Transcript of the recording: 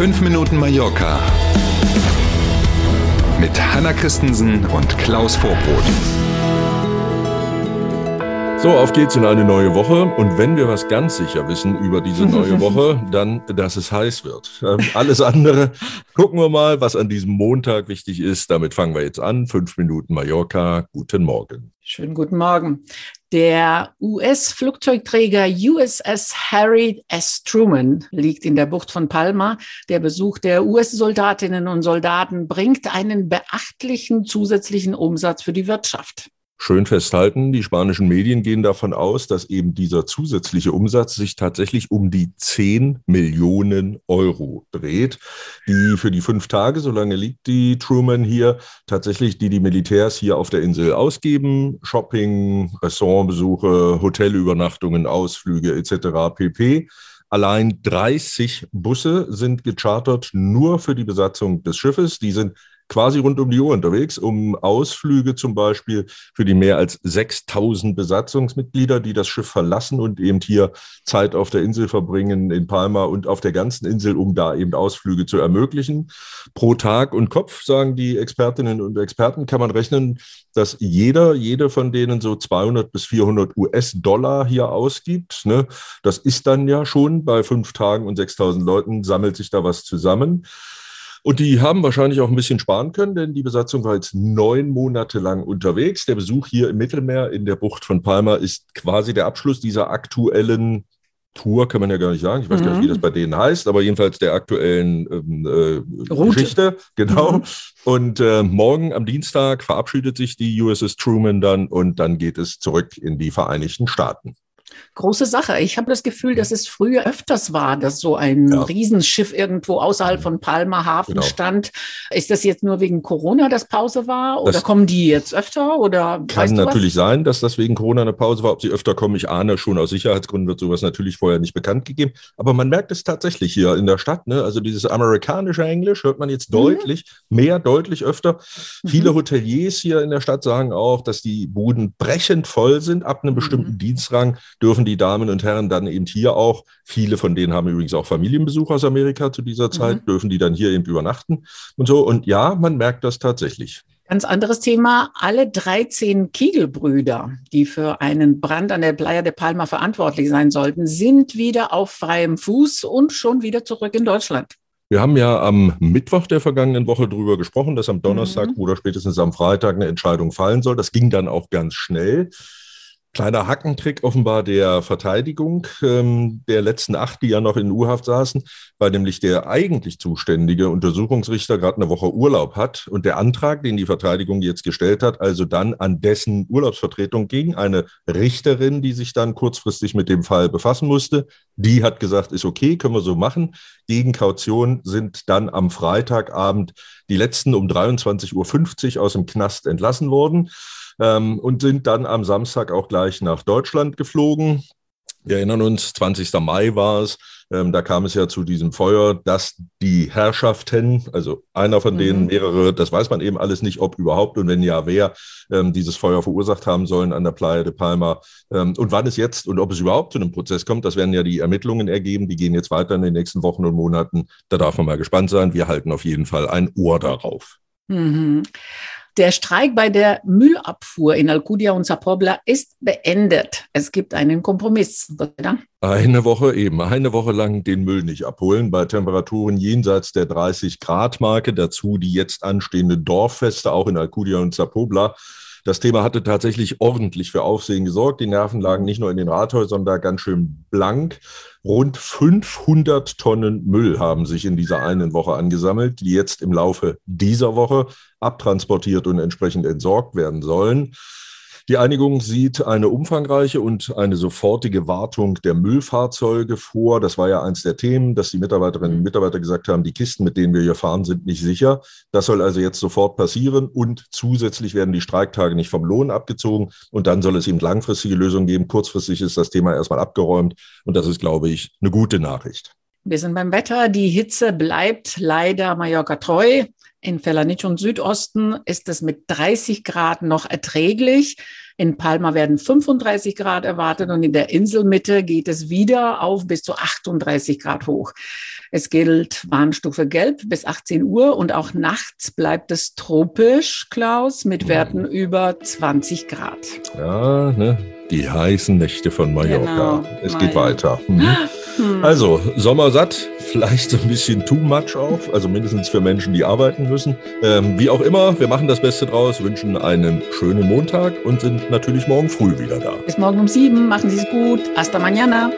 5 Minuten Mallorca mit Hanna Christensen und Klaus Vorbrot. So, auf geht's in eine neue Woche. Und wenn wir was ganz sicher wissen über diese neue Woche, dann, dass es heiß wird. Ähm, alles andere gucken wir mal, was an diesem Montag wichtig ist. Damit fangen wir jetzt an. Fünf Minuten Mallorca. Guten Morgen. Schönen guten Morgen. Der US-Flugzeugträger USS Harry S. Truman liegt in der Bucht von Palma. Der Besuch der US-Soldatinnen und Soldaten bringt einen beachtlichen zusätzlichen Umsatz für die Wirtschaft schön festhalten, die spanischen Medien gehen davon aus, dass eben dieser zusätzliche Umsatz sich tatsächlich um die 10 Millionen Euro dreht, die für die fünf Tage, solange liegt die Truman hier, tatsächlich die die Militärs hier auf der Insel ausgeben, Shopping, Restaurantbesuche, Hotelübernachtungen, Ausflüge etc. pp. Allein 30 Busse sind gechartert nur für die Besatzung des Schiffes. Die sind quasi rund um die Uhr unterwegs, um Ausflüge zum Beispiel für die mehr als 6000 Besatzungsmitglieder, die das Schiff verlassen und eben hier Zeit auf der Insel verbringen, in Palma und auf der ganzen Insel, um da eben Ausflüge zu ermöglichen. Pro Tag und Kopf, sagen die Expertinnen und Experten, kann man rechnen, dass jeder, jede von denen so 200 bis 400 US-Dollar hier ausgibt. Ne? Das ist dann ja schon bei fünf Tagen und 6000 Leuten sammelt sich da was zusammen. Und die haben wahrscheinlich auch ein bisschen sparen können, denn die Besatzung war jetzt neun Monate lang unterwegs. Der Besuch hier im Mittelmeer in der Bucht von Palma ist quasi der Abschluss dieser aktuellen Tour, kann man ja gar nicht sagen. Ich weiß mhm. gar nicht, wie das bei denen heißt, aber jedenfalls der aktuellen ähm, äh, Geschichte. Genau. Mhm. Und äh, morgen am Dienstag verabschiedet sich die USS Truman dann und dann geht es zurück in die Vereinigten Staaten große Sache. Ich habe das Gefühl, dass es früher öfters war, dass so ein ja. Riesenschiff irgendwo außerhalb von Palma Hafen genau. stand. Ist das jetzt nur wegen Corona, dass Pause war? Oder das kommen die jetzt öfter? Oder kann natürlich was? sein, dass das wegen Corona eine Pause war. Ob sie öfter kommen, ich ahne schon. Aus Sicherheitsgründen wird sowas natürlich vorher nicht bekannt gegeben. Aber man merkt es tatsächlich hier in der Stadt. Ne? Also dieses amerikanische Englisch hört man jetzt mhm. deutlich, mehr, deutlich öfter. Mhm. Viele Hoteliers hier in der Stadt sagen auch, dass die Buden brechend voll sind. Ab einem bestimmten mhm. Dienstrang dürfen die Damen und Herren dann eben hier auch, viele von denen haben übrigens auch Familienbesuch aus Amerika zu dieser Zeit, mhm. dürfen die dann hier eben übernachten und so. Und ja, man merkt das tatsächlich. Ganz anderes Thema. Alle 13 Kiegelbrüder, die für einen Brand an der Playa de Palma verantwortlich sein sollten, sind wieder auf freiem Fuß und schon wieder zurück in Deutschland. Wir haben ja am Mittwoch der vergangenen Woche darüber gesprochen, dass am Donnerstag mhm. oder spätestens am Freitag eine Entscheidung fallen soll. Das ging dann auch ganz schnell. Kleiner Hackentrick offenbar der Verteidigung ähm, der letzten acht, die ja noch in U-Haft saßen, weil nämlich der eigentlich zuständige Untersuchungsrichter gerade eine Woche Urlaub hat und der Antrag, den die Verteidigung jetzt gestellt hat, also dann an dessen Urlaubsvertretung ging, eine Richterin, die sich dann kurzfristig mit dem Fall befassen musste, die hat gesagt, ist okay, können wir so machen. Gegen Kaution sind dann am Freitagabend die letzten um 23.50 Uhr aus dem Knast entlassen worden ähm, und sind dann am Samstag auch gleich nach Deutschland geflogen. Wir erinnern uns, 20. Mai war es. Ähm, da kam es ja zu diesem Feuer, dass die Herrschaften, also einer von denen, mhm. mehrere, das weiß man eben alles nicht, ob überhaupt und wenn ja, wer ähm, dieses Feuer verursacht haben sollen an der Playa de Palma. Ähm, und wann es jetzt und ob es überhaupt zu einem Prozess kommt, das werden ja die Ermittlungen ergeben. Die gehen jetzt weiter in den nächsten Wochen und Monaten. Da darf man mal gespannt sein. Wir halten auf jeden Fall ein Ohr darauf. Mhm. Der Streik bei der Müllabfuhr in Alcudia und Zapobla ist beendet. Es gibt einen Kompromiss. Eine Woche eben, eine Woche lang den Müll nicht abholen bei Temperaturen jenseits der 30 Grad Marke. Dazu die jetzt anstehende Dorffeste auch in Alcudia und Zapobla. Das Thema hatte tatsächlich ordentlich für Aufsehen gesorgt. Die Nerven lagen nicht nur in den Rathäusern da ganz schön blank. Rund 500 Tonnen Müll haben sich in dieser einen Woche angesammelt, die jetzt im Laufe dieser Woche abtransportiert und entsprechend entsorgt werden sollen. Die Einigung sieht eine umfangreiche und eine sofortige Wartung der Müllfahrzeuge vor. Das war ja eins der Themen, dass die Mitarbeiterinnen und Mitarbeiter gesagt haben, die Kisten, mit denen wir hier fahren, sind nicht sicher. Das soll also jetzt sofort passieren und zusätzlich werden die Streiktage nicht vom Lohn abgezogen und dann soll es eben langfristige Lösungen geben. Kurzfristig ist das Thema erstmal abgeräumt und das ist, glaube ich, eine gute Nachricht. Wir sind beim Wetter. Die Hitze bleibt leider Mallorca treu. In Felanitsch und Südosten ist es mit 30 Grad noch erträglich. In Palma werden 35 Grad erwartet und in der Inselmitte geht es wieder auf bis zu 38 Grad hoch. Es gilt Warnstufe Gelb bis 18 Uhr und auch nachts bleibt es tropisch, Klaus, mit Werten über 20 Grad. Ja, ne? Die heißen Nächte von Mallorca. Genau, es geht Mallorca. weiter. Mhm. Hm. Also, Sommersatt, vielleicht ein bisschen too much auch, also mindestens für Menschen, die arbeiten müssen. Ähm, wie auch immer, wir machen das Beste draus, wünschen einen schönen Montag und sind natürlich morgen früh wieder da. Bis morgen um sieben. Machen Sie es gut. Hasta mañana.